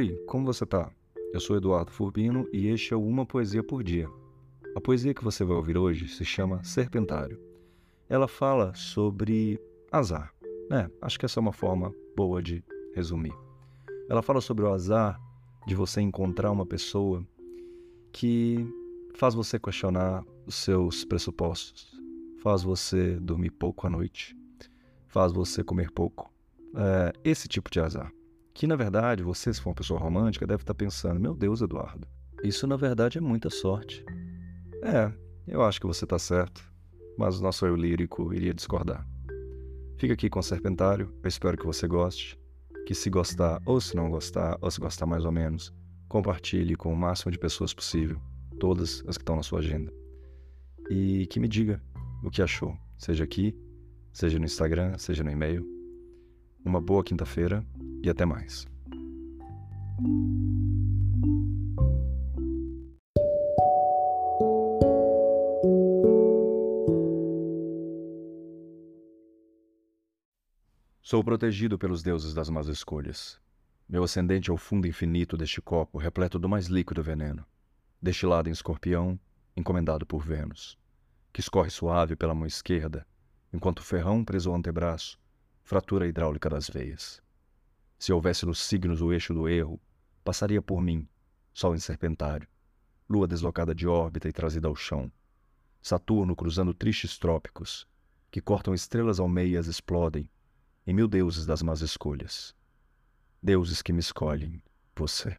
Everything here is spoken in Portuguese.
Oi, como você tá? Eu sou Eduardo Furbino e este é o Uma Poesia por Dia. A poesia que você vai ouvir hoje se chama Serpentário. Ela fala sobre azar. É, acho que essa é uma forma boa de resumir. Ela fala sobre o azar de você encontrar uma pessoa que faz você questionar os seus pressupostos, faz você dormir pouco à noite, faz você comer pouco. É, esse tipo de azar. Que na verdade, você, se for uma pessoa romântica, deve estar pensando: meu Deus, Eduardo, isso na verdade é muita sorte. É, eu acho que você está certo, mas o nosso eu lírico iria discordar. Fica aqui com o Serpentário, eu espero que você goste. Que se gostar, ou se não gostar, ou se gostar mais ou menos, compartilhe com o máximo de pessoas possível, todas as que estão na sua agenda. E que me diga o que achou, seja aqui, seja no Instagram, seja no e-mail. Uma boa quinta-feira e até mais. Sou protegido pelos deuses das más escolhas. Meu ascendente é o fundo infinito deste copo, repleto do mais líquido veneno, destilado em escorpião, encomendado por Vênus, que escorre suave pela mão esquerda, enquanto o ferrão preso ao antebraço fratura hidráulica das veias. Se houvesse nos signos o eixo do erro, passaria por mim, Sol em serpentário, Lua deslocada de órbita e trazida ao chão, Saturno cruzando tristes trópicos, que cortam estrelas ao meio e as explodem, em mil deuses das más escolhas. Deuses que me escolhem, você.